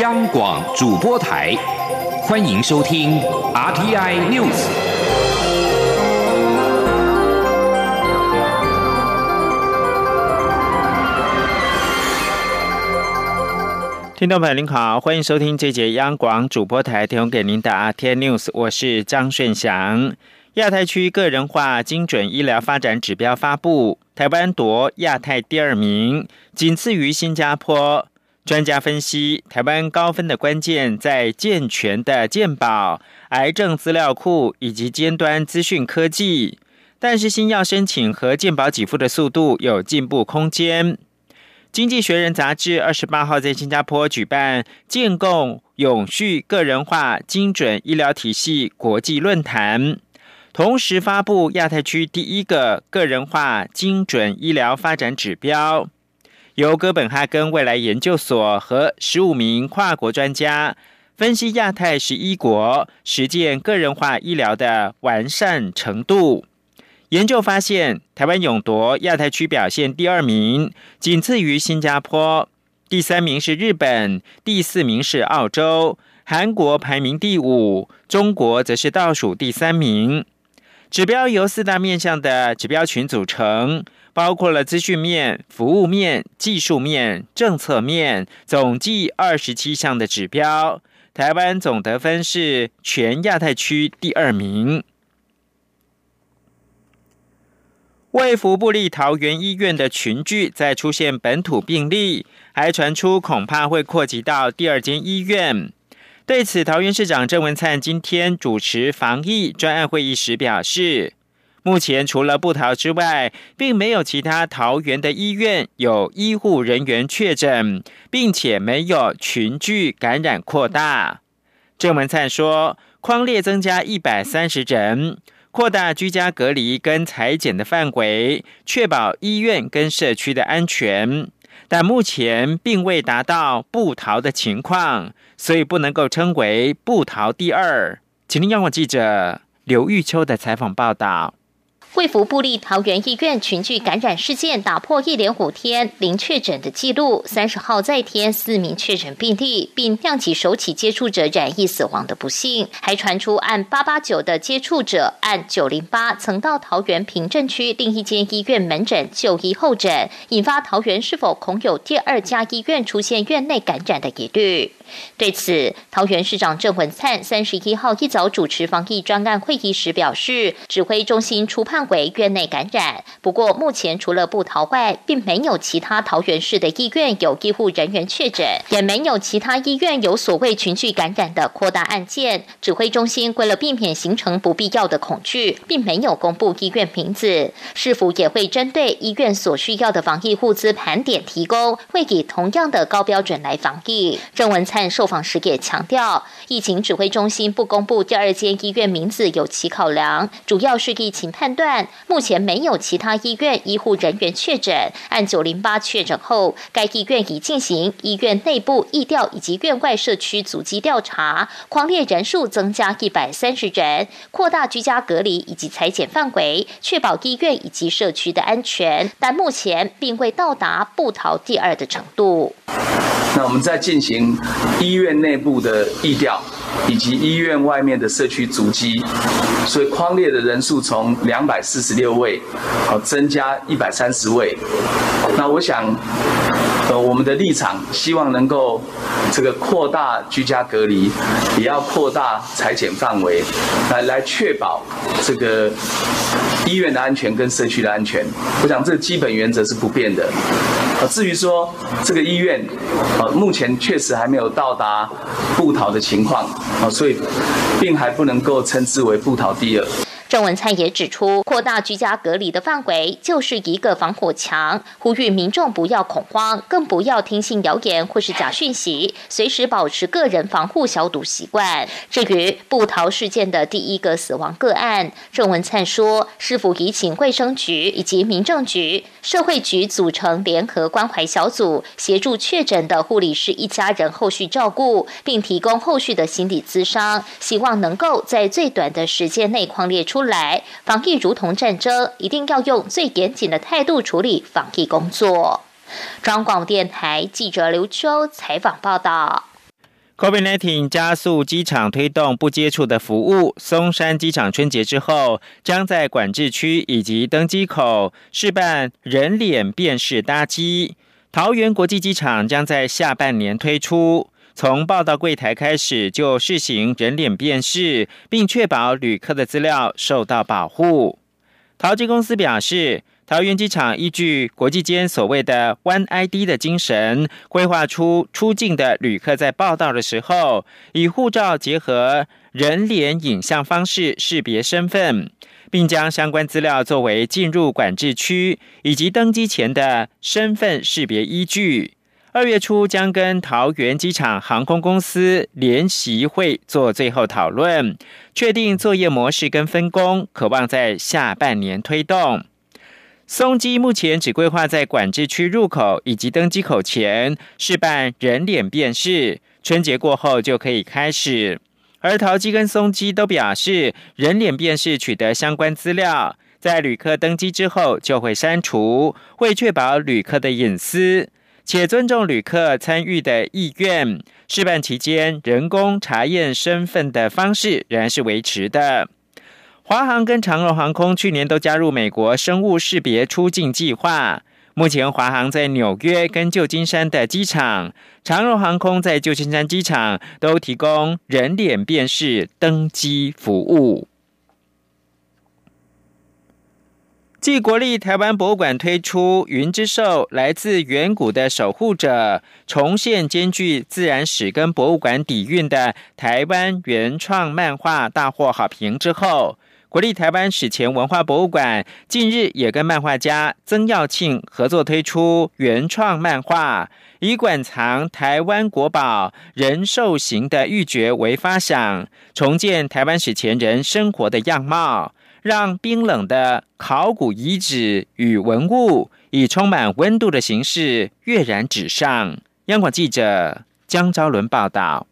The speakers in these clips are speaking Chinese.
央广主播台，欢迎收听 RTI News。听众朋友您好，欢迎收听这节央广主播台提供给您的 RTI News，我是张顺祥。亚太区个人化精准医疗发展指标发布，台湾夺亚太第二名，仅次于新加坡。专家分析，台湾高分的关键在健全的健保、癌症资料库以及尖端资讯科技，但是新药申请和健保给付的速度有进步空间。经济学人杂志二十八号在新加坡举办建构永续个人化精准医疗体系国际论坛。同时发布亚太区第一个个人化精准医疗发展指标，由哥本哈根未来研究所和十五名跨国专家分析亚太十一国实践个人化医疗的完善程度。研究发现，台湾勇夺亚太区表现第二名，仅次于新加坡，第三名是日本，第四名是澳洲，韩国排名第五，中国则是倒数第三名。指标由四大面向的指标群组成，包括了资讯面、服务面、技术面、政策面，总计二十七项的指标。台湾总得分是全亚太区第二名。卫福部立桃园医院的群聚再出现本土病例，还传出恐怕会扩及到第二间医院。对此，桃园市长郑文灿今天主持防疫专案会议时表示，目前除了布桃之外，并没有其他桃园的医院有医护人员确诊，并且没有群聚感染扩大。郑文灿说，框列增加一百三十人，扩大居家隔离跟裁剪的范围，确保医院跟社区的安全。但目前并未达到不逃的情况，所以不能够称为不逃第二。请听央广记者刘玉秋的采访报道。惠福布利桃园医院群聚感染事件打破一连五天零确诊的记录，三十号再添四名确诊病例，并酿起首起接触者染疫死亡的不幸，还传出按八八九的接触者按九零八曾到桃园平镇区另一间医院门诊就医候诊，引发桃园是否恐有第二家医院出现院内感染的疑虑。对此，桃园市长郑文灿三十一号一早主持防疫专案会议时表示，指挥中心初判为院内感染。不过，目前除了布桃外，并没有其他桃园市的医院有医护人员确诊，也没有其他医院有所谓群聚感染的扩大案件。指挥中心为了避免形成不必要的恐惧，并没有公布医院名字。是否也会针对医院所需要的防疫物资盘点提供，会以同样的高标准来防疫。郑文灿。但受访时也强调，疫情指挥中心不公布第二间医院名字有其考量，主要是疫情判断。目前没有其他医院医护人员确诊，按九零八确诊后，该医院已进行医院内部疫调以及院外社区阻击调查，狂烈人数增加一百三十人，扩大居家隔离以及裁剪范围，确保医院以及社区的安全。但目前并未到达不逃第二的程度。那我们在进行。医院内部的疫调，以及医院外面的社区足迹，所以框列的人数从两百四十六位，好增加一百三十位。那我想，呃，我们的立场希望能够这个扩大居家隔离，也要扩大裁剪范围，来来确保这个医院的安全跟社区的安全。我想这基本原则是不变的。啊，至于说这个医院，啊，目前确实还没有到达布逃的情况，啊，所以并还不能够称之为布逃第二。郑文灿也指出，扩大居家隔离的范围就是一个防火墙，呼吁民众不要恐慌，更不要听信谣言或是假讯息，随时保持个人防护消毒习惯。至于布逃事件的第一个死亡个案，郑文灿说，是否已请卫生局以及民政局、社会局组成联合关怀小组，协助确诊的护理师一家人后续照顾，并提供后续的心理咨商，希望能够在最短的时间内框列出。来，防疫如同战争，一定要用最严谨的态度处理防疫工作。中广电台记者刘秋采访报道。COVID-19 加速机场推动不接触的服务。松山机场春节之后，将在管制区以及登机口试办人脸辨识搭机。桃园国际机场将在下半年推出，从报到柜台开始就试行人脸辨识，并确保旅客的资料受到保护。桃机公司表示。桃园机场依据国际间所谓的 “One ID” 的精神，规划出出境的旅客在报到的时候，以护照结合人脸影像方式识别身份，并将相关资料作为进入管制区以及登机前的身份识别依据。二月初将跟桃园机场航空公司联席会做最后讨论，确定作业模式跟分工，渴望在下半年推动。松机目前只规划在管制区入口以及登机口前试办人脸辨识，春节过后就可以开始。而桃机跟松机都表示，人脸辨识取得相关资料，在旅客登机之后就会删除，会确保旅客的隐私，且尊重旅客参与的意愿。试办期间，人工查验身份的方式仍然是维持的。华航跟长荣航空去年都加入美国生物识别出境计划。目前，华航在纽约跟旧金山的机场，长荣航空在旧金山机场都提供人脸辨识登机服务。继国立台湾博物馆推出《云之兽：来自远古的守护者》，重现兼具自然史跟博物馆底蕴的台湾原创漫画，大获好评之后。国立台湾史前文化博物馆近日也跟漫画家曾耀庆合作推出原创漫画，以馆藏台湾国宝人兽形的玉珏为发想，重建台湾史前人生活的样貌，让冰冷的考古遗址与文物以充满温度的形式跃然纸上。央广记者江昭伦报道。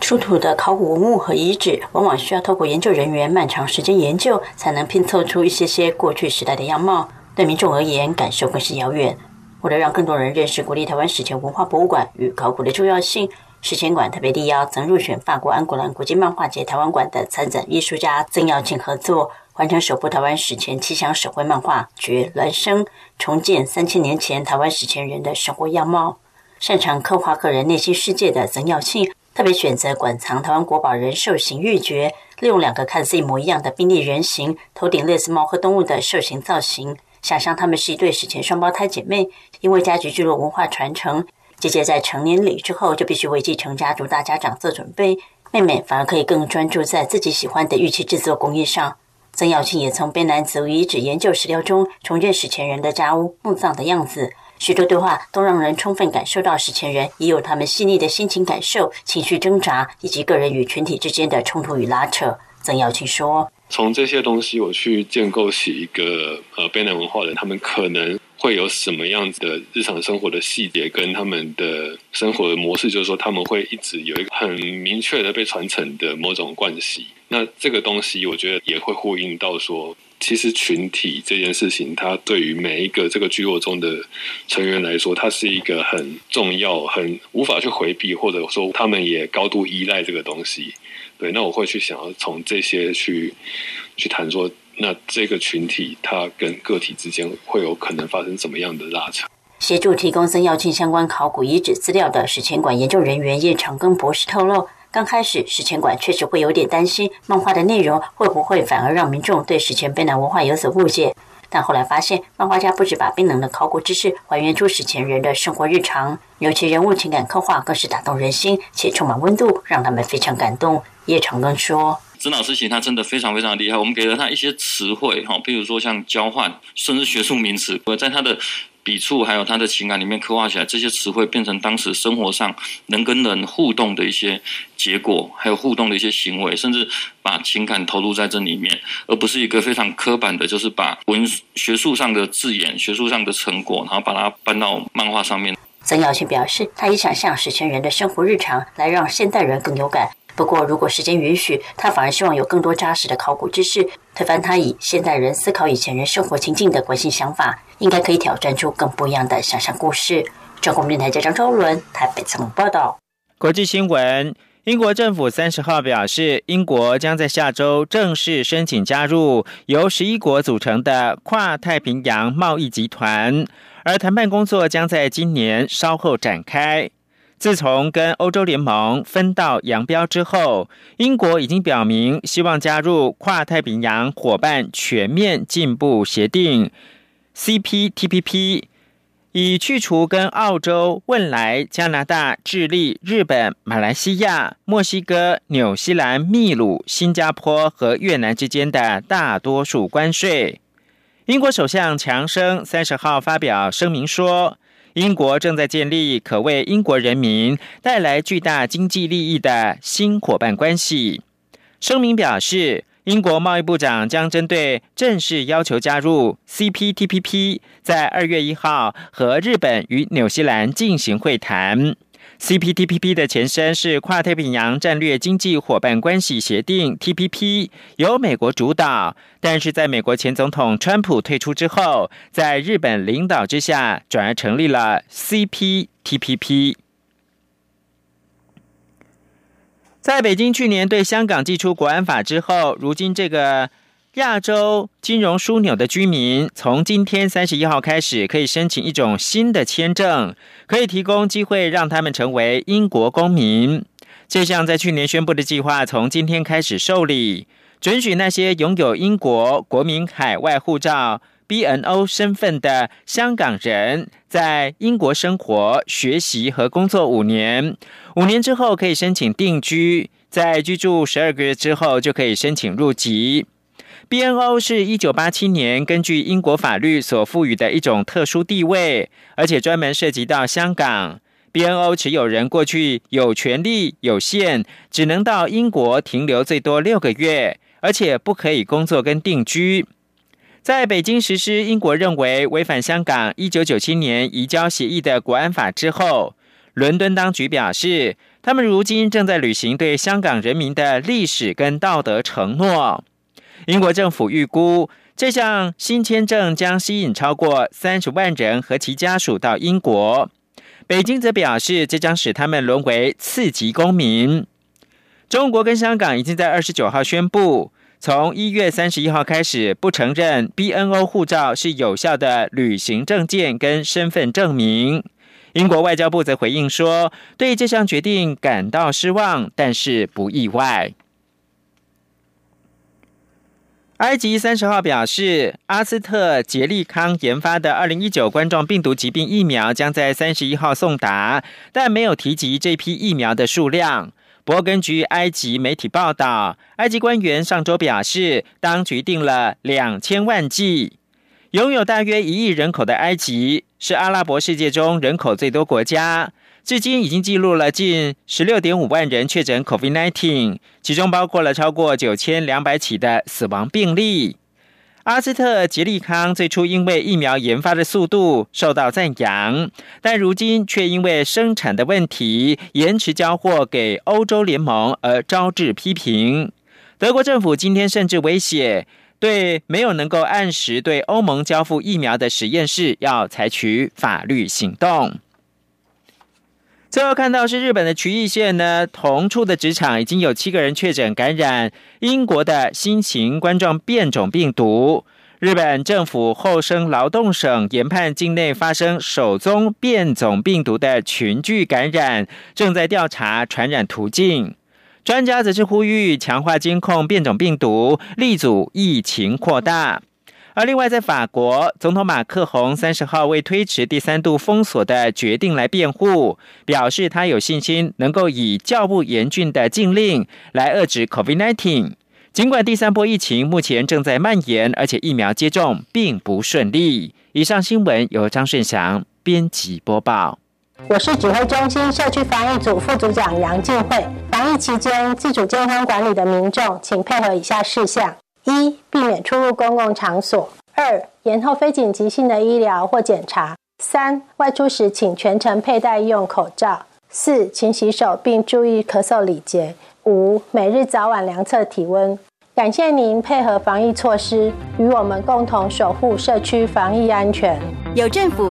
出土的考古文物和遗址，往往需要透过研究人员漫长时间研究，才能拼凑出一些些过去时代的样貌。对民众而言，感受更是遥远。为了让更多人认识国立台湾史前文化博物馆与考古的重要性，史前馆特别力邀曾入选法国安古兰国际漫画节台湾馆的参展艺术家曾耀庆合作，完成首部台湾史前七项手绘漫画《绝孪生》，重建三千年前台湾史前人的生活样貌。擅长刻画个人内心世界的曾耀庆。特别选择馆藏台湾国宝人兽形玉珏，利用两个看似一模一样的冰力人形，头顶类似猫科动物的兽形造型，想象他们是一对史前双胞胎姐妹。因为家族聚落文化传承，姐姐在成年礼之后就必须为继承家族大家长做准备，妹妹反而可以更专注在自己喜欢的玉器制作工艺上。曾耀庆也从卑南族遗址研究史料中重建史前人的家屋墓葬的样子。许多对话都让人充分感受到史前人也有他们细腻的心情感受、情绪挣扎，以及个人与群体之间的冲突与拉扯。曾耀庆说：“从这些东西，我去建构起一个呃卑南文化人，他们可能会有什么样子的日常生活的细节，跟他们的生活的模式，就是说他们会一直有一个很明确的被传承的某种惯习。那这个东西，我觉得也会呼应到说。”其实群体这件事情，它对于每一个这个聚落中的成员来说，它是一个很重要、很无法去回避，或者说他们也高度依赖这个东西。对，那我会去想要从这些去去谈说，那这个群体它跟个体之间会有可能发生怎么样的拉扯？协助提供曾耀庆相关考古遗址资料的史前馆研究人员叶长庚博士透露。刚开始，史前馆确实会有点担心漫画的内容会不会反而让民众对史前卑南文化有所误解。但后来发现，漫画家不止把冰冷的考古知识还原出史前人的生活日常，尤其人物情感刻画更是打动人心，且充满温度，让他们非常感动。叶长庚说：“曾老师其实他真的非常非常厉害，我们给了他一些词汇，哈，比如说像交换，甚至学术名词，我在他的。”笔触还有他的情感里面刻画起来，这些词汇变成当时生活上能跟人互动的一些结果，还有互动的一些行为，甚至把情感投入在这里面，而不是一个非常刻板的，就是把文学术上的字眼、学术上的成果，然后把它搬到漫画上面。曾耀庆表示，他也想象史前人的生活日常，来让现代人更有感。不过，如果时间允许，他反而希望有更多扎实的考古知识，推翻他以现代人思考以前人生活情境的惯性想法，应该可以挑战出更不一样的想象故事。中国电台记者张昭伦台北采访报道。国际新闻：英国政府三十号表示，英国将在下周正式申请加入由十一国组成的跨太平洋贸易集团，而谈判工作将在今年稍后展开。自从跟欧洲联盟分道扬镳之后，英国已经表明希望加入跨太平洋伙伴全面进步协定 （CPTPP）。以去除跟澳洲、汶莱、加拿大、智利、日本、马来西亚、墨西哥、纽西兰、秘鲁、新加坡和越南之间的大多数关税。英国首相强生三十号发表声明说，英国正在建立可为英国人民带来巨大经济利益的新伙伴关系。声明表示。英国贸易部长将针对正式要求加入 CPTPP，在二月一号和日本与纽西兰进行会谈。CPTPP 的前身是跨太平洋战略经济伙伴关系协定 TPP，由美国主导，但是在美国前总统川普退出之后，在日本领导之下，转而成立了 CPTPP。在北京去年对香港寄出国安法之后，如今这个亚洲金融枢纽的居民，从今天三十一号开始，可以申请一种新的签证，可以提供机会让他们成为英国公民。这项在去年宣布的计划，从今天开始受理，准许那些拥有英国国民海外护照。BNO 身份的香港人在英国生活、学习和工作五年，五年之后可以申请定居，在居住十二个月之后就可以申请入籍。BNO 是一九八七年根据英国法律所赋予的一种特殊地位，而且专门涉及到香港。BNO 持有人过去有权利有限，只能到英国停留最多六个月，而且不可以工作跟定居。在北京实施英国认为违反香港一九九七年移交协议的国安法之后，伦敦当局表示，他们如今正在履行对香港人民的历史跟道德承诺。英国政府预估，这项新签证将吸引超过三十万人和其家属到英国。北京则表示，这将使他们沦为次级公民。中国跟香港已经在二十九号宣布。从一月三十一号开始，不承认 BNO 护照是有效的旅行证件跟身份证明。英国外交部则回应说，对这项决定感到失望，但是不意外。埃及三十号表示，阿斯特捷利康研发的二零一九冠状病毒疾病疫苗将在三十一号送达，但没有提及这批疫苗的数量。不过，根据埃及媒体报道，埃及官员上周表示，当局定了两千万剂。拥有大约一亿人口的埃及是阿拉伯世界中人口最多国家，至今已经记录了近十六点五万人确诊 COVID-19，其中包括了超过九千两百起的死亡病例。阿斯特捷利康最初因为疫苗研发的速度受到赞扬，但如今却因为生产的问题延迟交货给欧洲联盟而招致批评。德国政府今天甚至威胁，对没有能够按时对欧盟交付疫苗的实验室要采取法律行动。最后看到是日本的渠义县呢，同处的职场已经有七个人确诊感染英国的新型冠状变种病毒。日本政府厚生劳动省研判境内发生首宗变种病毒的群聚感染，正在调查传染途径。专家则是呼吁强化监控变种病毒，力阻疫情扩大。而另外，在法国，总统马克宏三十号为推迟第三度封锁的决定来辩护，表示他有信心能够以较不严峻的禁令来遏制 COVID-19。尽管第三波疫情目前正在蔓延，而且疫苗接种并不顺利。以上新闻由张顺祥编辑播报。我是指挥中心社区防疫组副组长杨静慧。防疫期间，自主健康管理的民众，请配合以下事项。一、避免出入公共场所；二、延后非紧急性的医疗或检查；三、外出时请全程佩戴医用口罩；四、勤洗手并注意咳嗽礼节；五、每日早晚量测体温。感谢您配合防疫措施，与我们共同守护社区防疫安全。有政府